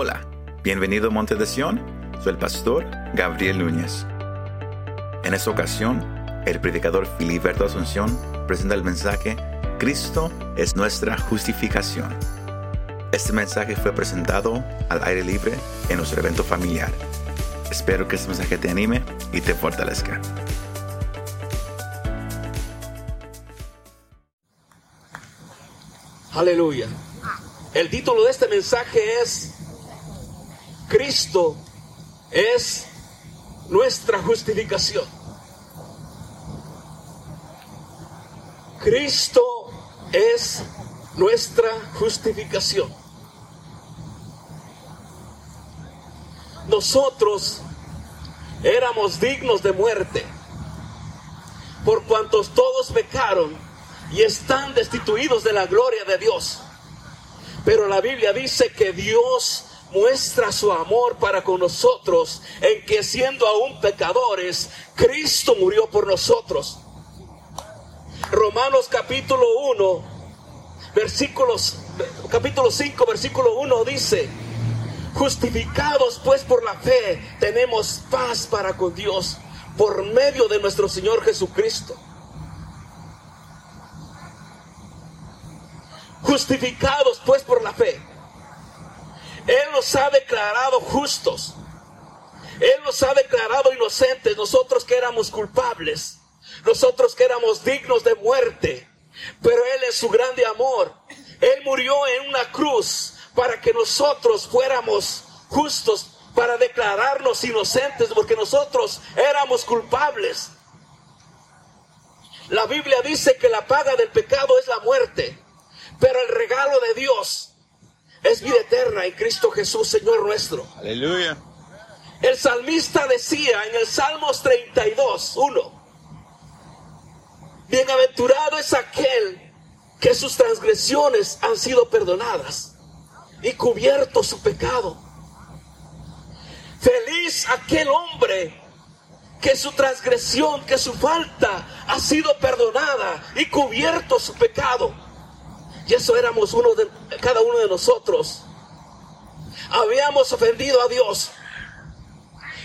Hola, bienvenido a Monte de Sion, soy el pastor Gabriel Núñez. En esta ocasión, el predicador Filiberto Asunción presenta el mensaje Cristo es nuestra justificación. Este mensaje fue presentado al aire libre en nuestro evento familiar. Espero que este mensaje te anime y te fortalezca. Aleluya. El título de este mensaje es Cristo es nuestra justificación. Cristo es nuestra justificación. Nosotros éramos dignos de muerte por cuantos todos pecaron y están destituidos de la gloria de Dios. Pero la Biblia dice que Dios muestra su amor para con nosotros en que siendo aún pecadores, Cristo murió por nosotros. Romanos capítulo 1, versículos, capítulo 5, versículo 1 dice, justificados pues por la fe, tenemos paz para con Dios por medio de nuestro Señor Jesucristo. Justificados pues por la fe. Él nos ha declarado justos. Él nos ha declarado inocentes. Nosotros que éramos culpables. Nosotros que éramos dignos de muerte. Pero Él en su grande amor. Él murió en una cruz para que nosotros fuéramos justos. Para declararnos inocentes. Porque nosotros éramos culpables. La Biblia dice que la paga del pecado es la muerte. Pero el regalo de Dios es vida eterna en Cristo Jesús, Señor nuestro. Aleluya. El salmista decía en el Salmos 32, 1, Bienaventurado es aquel que sus transgresiones han sido perdonadas y cubierto su pecado. Feliz aquel hombre que su transgresión, que su falta ha sido perdonada y cubierto su pecado. Y eso éramos uno de cada uno de nosotros. Habíamos ofendido a Dios.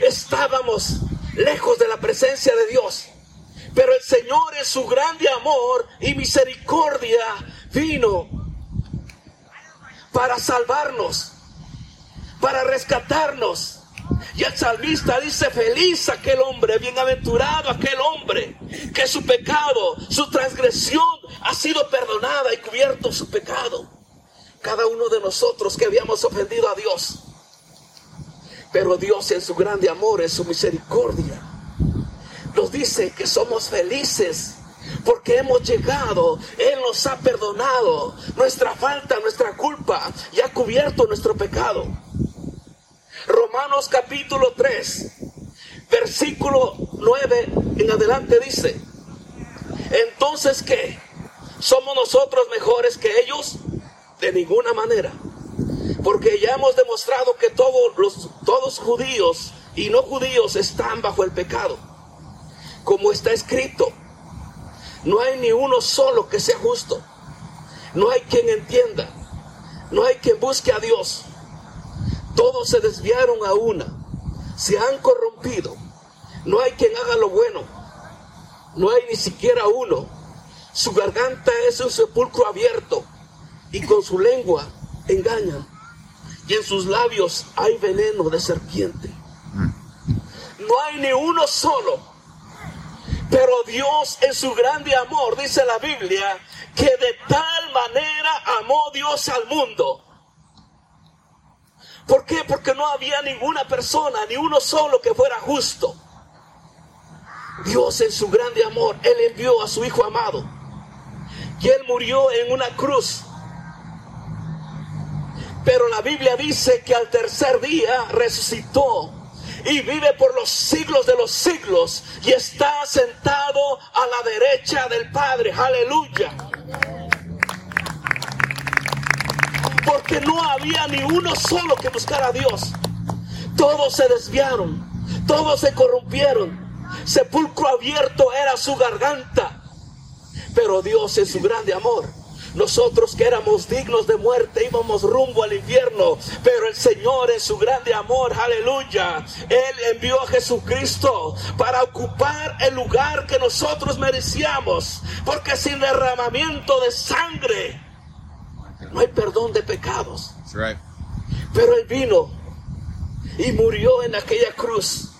Estábamos lejos de la presencia de Dios. Pero el Señor en su grande amor y misericordia vino para salvarnos, para rescatarnos y el salmista dice, feliz aquel hombre, bienaventurado aquel hombre, que su pecado, su transgresión ha sido perdonada y cubierto su pecado. Cada uno de nosotros que habíamos ofendido a Dios. Pero Dios en su grande amor, en su misericordia, nos dice que somos felices porque hemos llegado, Él nos ha perdonado nuestra falta, nuestra culpa y ha cubierto nuestro pecado. Romanos capítulo 3, versículo 9 en adelante dice, entonces ¿qué? ¿Somos nosotros mejores que ellos? De ninguna manera. Porque ya hemos demostrado que todos los todos judíos y no judíos están bajo el pecado. Como está escrito, no hay ni uno solo que sea justo. No hay quien entienda. No hay quien busque a Dios. Todos se desviaron a una, se han corrompido. No hay quien haga lo bueno. No hay ni siquiera uno. Su garganta es un sepulcro abierto y con su lengua engañan. Y en sus labios hay veneno de serpiente. No hay ni uno solo. Pero Dios en su grande amor, dice la Biblia, que de tal manera amó Dios al mundo ¿Por qué? Porque no había ninguna persona, ni uno solo que fuera justo. Dios en su grande amor, Él envió a su Hijo amado. Y Él murió en una cruz. Pero la Biblia dice que al tercer día resucitó y vive por los siglos de los siglos y está sentado a la derecha del Padre. Aleluya. Porque no había ni uno solo que buscara a Dios. Todos se desviaron, todos se corrompieron. Sepulcro abierto era su garganta. Pero Dios en su grande amor Nosotros que éramos dignos de muerte íbamos rumbo al infierno, pero el Señor en su grande amor, aleluya, Él envió a Jesucristo para ocupar el lugar que nosotros merecíamos, porque sin derramamiento de sangre no hay perdón de Pero Él vino y murió en aquella cruz.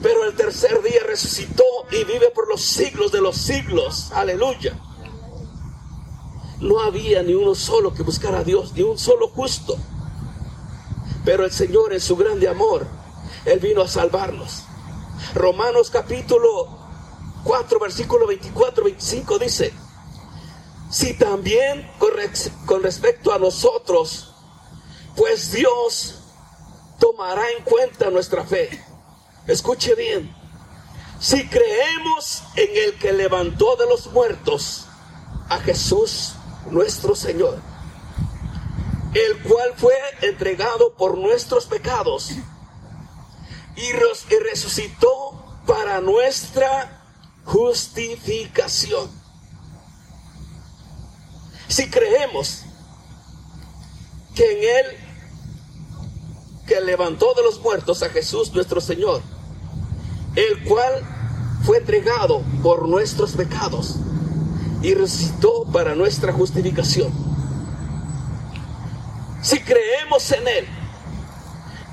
Pero el tercer día resucitó y vive por los siglos de los siglos. Aleluya no había ni uno solo que buscara a Dios, ni un solo justo. Pero el Señor en su grande amor, Él vino a salvarnos. Romanos capítulo 4, versículo 24, 25 dice, si también con respecto a nosotros, pues Dios tomará en cuenta nuestra fe. Escuche bien, si creemos en el que levantó de los muertos a Jesús, nuestro Señor, el cual fue entregado por nuestros pecados y, resucitó para nuestra justificación. Si creemos que en Él, que levantó de los muertos a Jesús nuestro Señor, el cual fue entregado por nuestros pecados y resucitó para nuestra justificación. Si creemos en Él,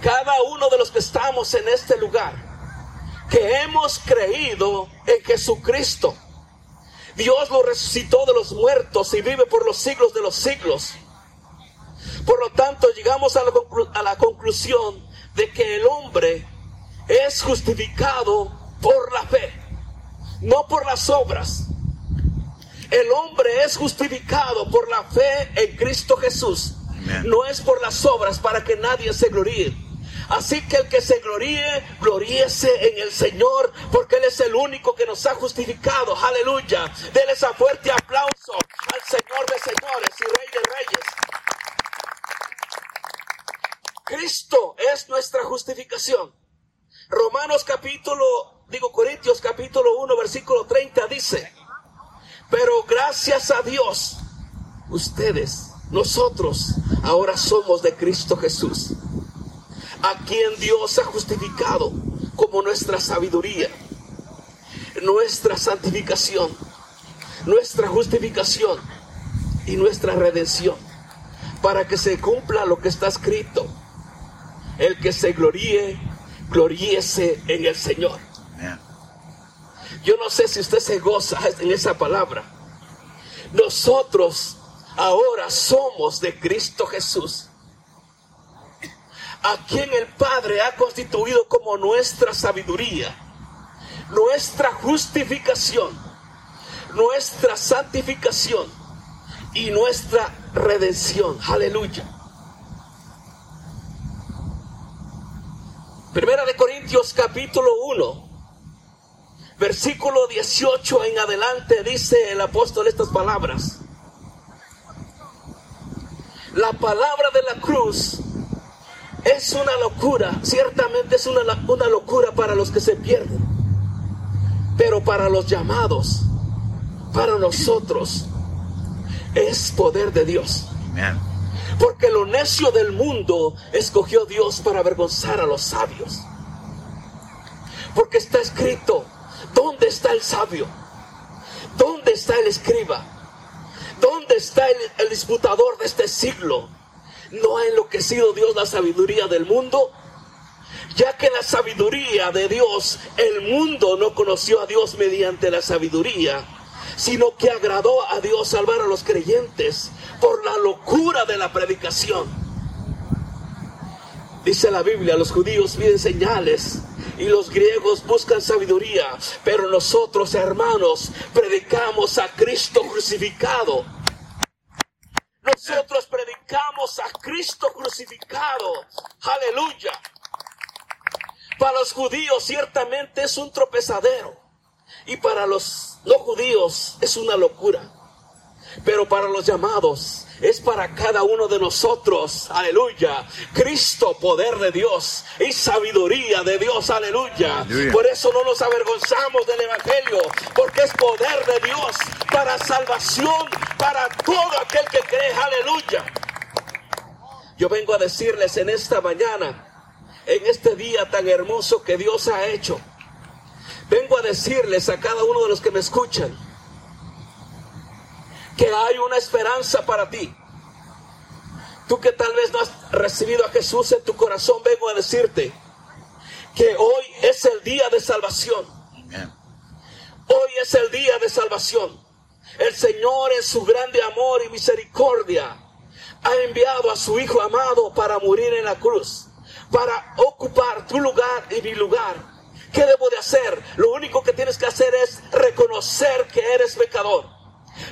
cada uno de los que estamos en este lugar, que hemos creído en Jesucristo, Dios lo resucitó de los muertos y vive por los siglos de los siglos. Por lo tanto, llegamos a la, a la conclusión de que el hombre es justificado por la fe, no por las obras. El hombre es justificado por la fe en Cristo Jesús. No es por las obras para que nadie se gloríe. Así que el que se gloríe, gloríese en el Señor, porque Él es el único que nos ha justificado. Aleluya. Denle esa fuerte aplauso al Señor de señores y Rey de reyes. Cristo es nuestra justificación. Romanos capítulo, digo Corintios capítulo 1, versículo 30 dice, pero gracias a Dios, ustedes, nosotros, ahora somos de Cristo Jesús, a quien Dios ha justificado como nuestra sabiduría, nuestra santificación, nuestra justificación y nuestra redención, para que se cumpla lo que está escrito. El que se gloríe, gloríese en el Señor. Yo no sé si usted se goza en esa palabra. Nosotros ahora somos de Cristo Jesús, a quien el Padre ha constituido como nuestra sabiduría, nuestra justificación, nuestra santificación y nuestra redención. Aleluya. Primera de Corintios capítulo 1 versículo 18 en adelante dice el apóstol estas palabras. La palabra de la cruz es una locura, ciertamente es una, una locura para los que se pierden, pero para los llamados, para nosotros, es poder de Dios. Porque lo necio del mundo escogió Dios para avergonzar a los sabios. Porque está escrito, ¿Dónde está el sabio? ¿Dónde está el escriba? ¿Dónde está el, disputador de este siglo? ¿No ha enloquecido Dios la sabiduría del mundo? Ya que la sabiduría de Dios, el mundo no conoció a Dios mediante la sabiduría, sino que agradó a Dios salvar a los creyentes por la locura de la predicación. Dice la Biblia, los judíos piden señales y los griegos buscan sabiduría, pero nosotros, hermanos, predicamos a Cristo crucificado. Nosotros predicamos a Cristo crucificado. Aleluya. Para los judíos ciertamente es un tropezadero y para los no judíos es una locura. Pero para los llamados es para cada uno de nosotros, aleluya. Cristo, poder de Dios y sabiduría de Dios, aleluya. Aleluya. Por eso no nos avergonzamos del Evangelio, porque es poder de Dios para salvación, para todo aquel que cree, aleluya. Yo vengo a decirles en esta mañana, en este día tan hermoso que Dios ha hecho, vengo a decirles a cada uno de los que me escuchan, que hay una esperanza para ti. Tú que tal vez no has recibido a Jesús en tu corazón, vengo a decirte que hoy es el día de salvación. Hoy es el día de salvación. El Señor en su grande amor y misericordia ha enviado a su Hijo amado para morir en la cruz, para ocupar tu lugar y mi lugar. ¿Qué debo de hacer? Lo único que tienes que hacer es reconocer que eres pecador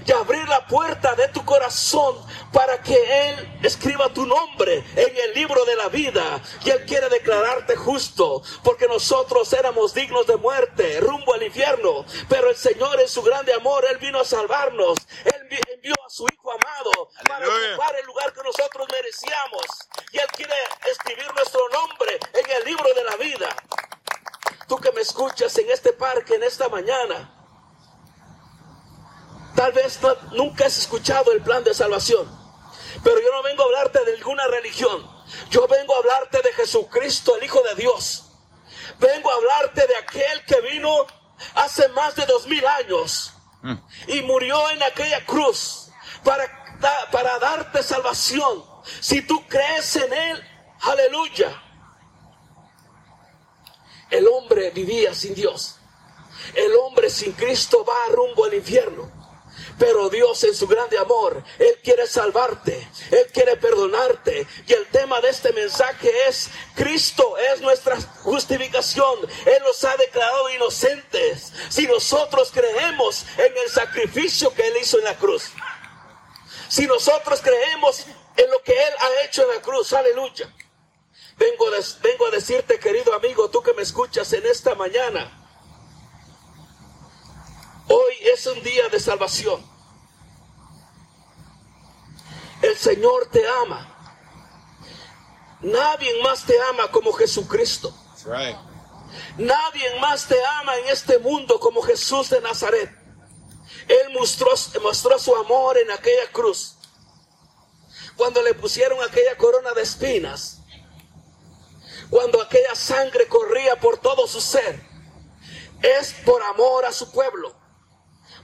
y abrir la puerta de tu corazón para que Él escriba tu nombre en el libro de la vida. Y Él quiere declararte justo, porque nosotros éramos dignos de muerte, rumbo al infierno. Pero el Señor en su grande amor, Él vino a salvarnos. Él vi- envió a su Hijo amado para ocupar el lugar que nosotros merecíamos. Y Él quiere escribir nuestro nombre en el libro de la vida. Tú que me escuchas en este parque, en esta mañana, Tal vez no- nunca has escuchado el plan de salvación. Pero yo no vengo a hablarte de ninguna religión. Yo vengo a hablarte de Jesucristo, el Hijo de Dios. Vengo a hablarte de aquel que vino hace más de dos mil años y murió en aquella cruz para, para darte salvación. Si tú crees en Él, aleluya. El hombre vivía sin Dios. El hombre sin Cristo va rumbo al infierno. Pero Dios en su grande amor, Él quiere salvarte, Él quiere perdonarte. Y el tema de este mensaje es, Cristo es nuestra justificación. Él nos ha declarado inocentes si nosotros creemos en el sacrificio que Él hizo en la cruz. Si nosotros creemos en lo que Él ha hecho en la cruz, aleluya. Vengo, a- vengo a decirte, querido amigo, tú que me escuchas en esta mañana, Hoy es un día de salvación. El Señor te ama. Nadie más te ama como Jesucristo. Right. Nadie más te ama en este mundo como Jesús de Nazaret. Él mostró, mostró su amor en aquella cruz. Cuando le pusieron aquella corona de espinas. Cuando aquella sangre corría por todo su ser. Es por amor a su pueblo.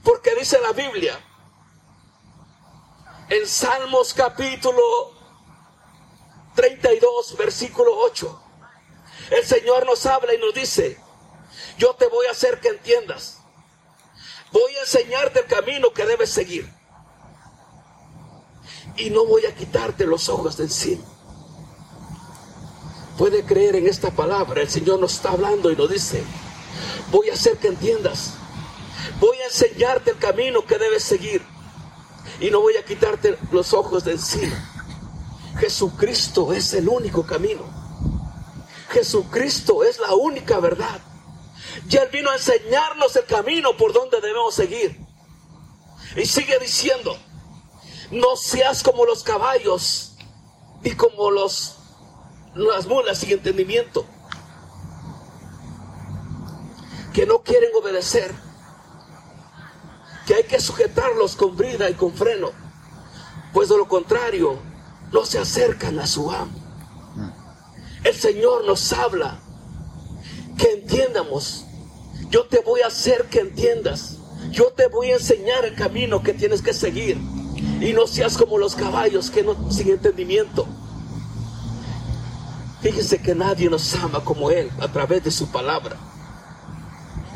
Porque dice la Biblia en Salmos capítulo 32, versículo 8. El Señor nos habla y nos dice, yo te voy a hacer que entiendas. Voy a enseñarte el camino que debes seguir. Y no voy a quitarte los ojos de encima. Puede creer en esta palabra. El Señor nos está hablando y nos dice, voy a hacer que entiendas. Voy a enseñarte el camino que debes seguir. Y no voy a quitarte los ojos de encima. Jesucristo es el único camino. Jesucristo es la única verdad. Y Él vino a enseñarnos el camino por donde debemos seguir. Y sigue diciendo, no seas como los caballos ni como los, las mulas sin entendimiento, que no quieren obedecer, que hay que sujetarlos con brida y con freno, pues de lo contrario no se acercan a su amo. El Señor nos habla que entiendamos. Yo te voy a hacer que entiendas. Yo te voy a enseñar el camino que tienes que seguir. Y no seas como los caballos que no sin entendimiento. Fíjese que nadie nos ama como Él a través de su palabra.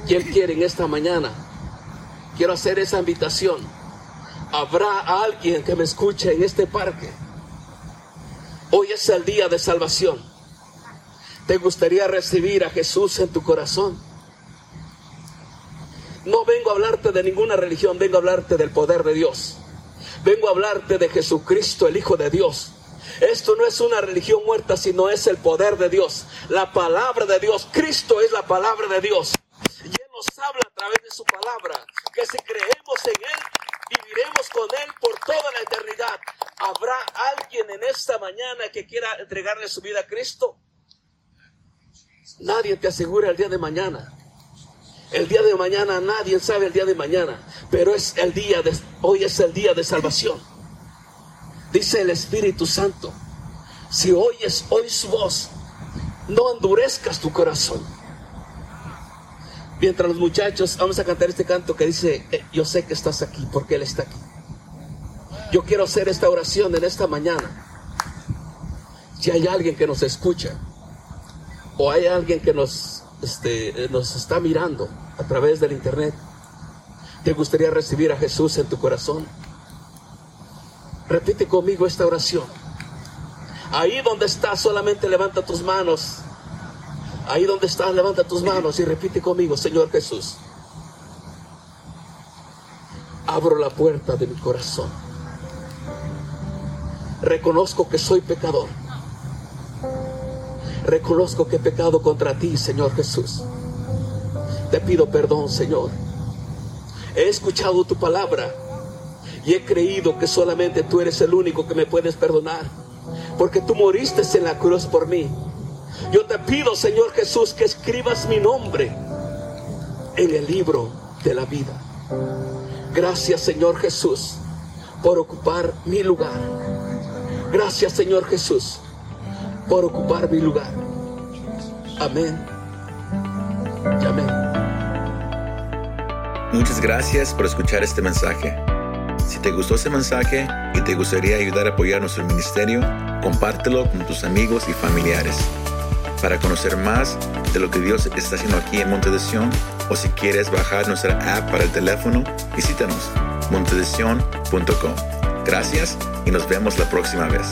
Y Él quiere en esta mañana. Quiero hacer esa invitación. Habrá alguien que me escuche en este parque. Hoy es el día de salvación. ¿Te gustaría recibir a Jesús en tu corazón? No vengo a hablarte de ninguna religión, vengo a hablarte del poder de Dios. Vengo a hablarte de Jesucristo, el Hijo de Dios. Esto no es una religión muerta, sino es el poder de Dios. La palabra de Dios. Cristo es la palabra de Dios. Y Él nos habla a través de su palabra. Que si creemos en Él, viviremos con Él por toda la eternidad. ¿Habrá alguien en esta mañana que quiera entregarle su vida a Cristo? Nadie te asegura el día de mañana. El día de mañana nadie sabe el día de mañana, pero es el día de hoy es el día de salvación. Dice el Espíritu Santo, si oyes hoy su voz, no endurezcas tu corazón. Mientras los muchachos vamos a cantar este canto que dice, eh, yo sé que estás aquí porque Él está aquí. Yo quiero hacer esta oración en esta mañana. Si hay alguien que nos escucha o hay alguien que nos, este, nos está mirando a través del internet, ¿te gustaría recibir a Jesús en tu corazón? Repite conmigo esta oración. Ahí donde estás, solamente levanta tus manos. Ahí donde estás, levanta tus manos y repite conmigo, Señor Jesús. Abro la puerta de mi corazón. Reconozco que soy pecador. Reconozco que he pecado contra ti, Señor Jesús. Te pido perdón, Señor. He escuchado tu palabra y he creído que solamente tú eres el único que me puedes perdonar porque tú moriste en la cruz por mí. Yo te pido, Señor Jesús, que escribas mi nombre en el libro de la vida. Gracias, Señor Jesús, por ocupar mi lugar. Gracias, Señor Jesús, por ocupar mi lugar. Amén. Y amén. Muchas gracias por escuchar este mensaje. Si te gustó este mensaje y te gustaría ayudar a apoyar nuestro ministerio, compártelo con tus amigos y familiares. Para conocer más de lo que Dios está haciendo aquí en Monte de o si quieres bajar nuestra app para el teléfono, visítanos montedesion.com. Gracias y nos vemos la próxima vez.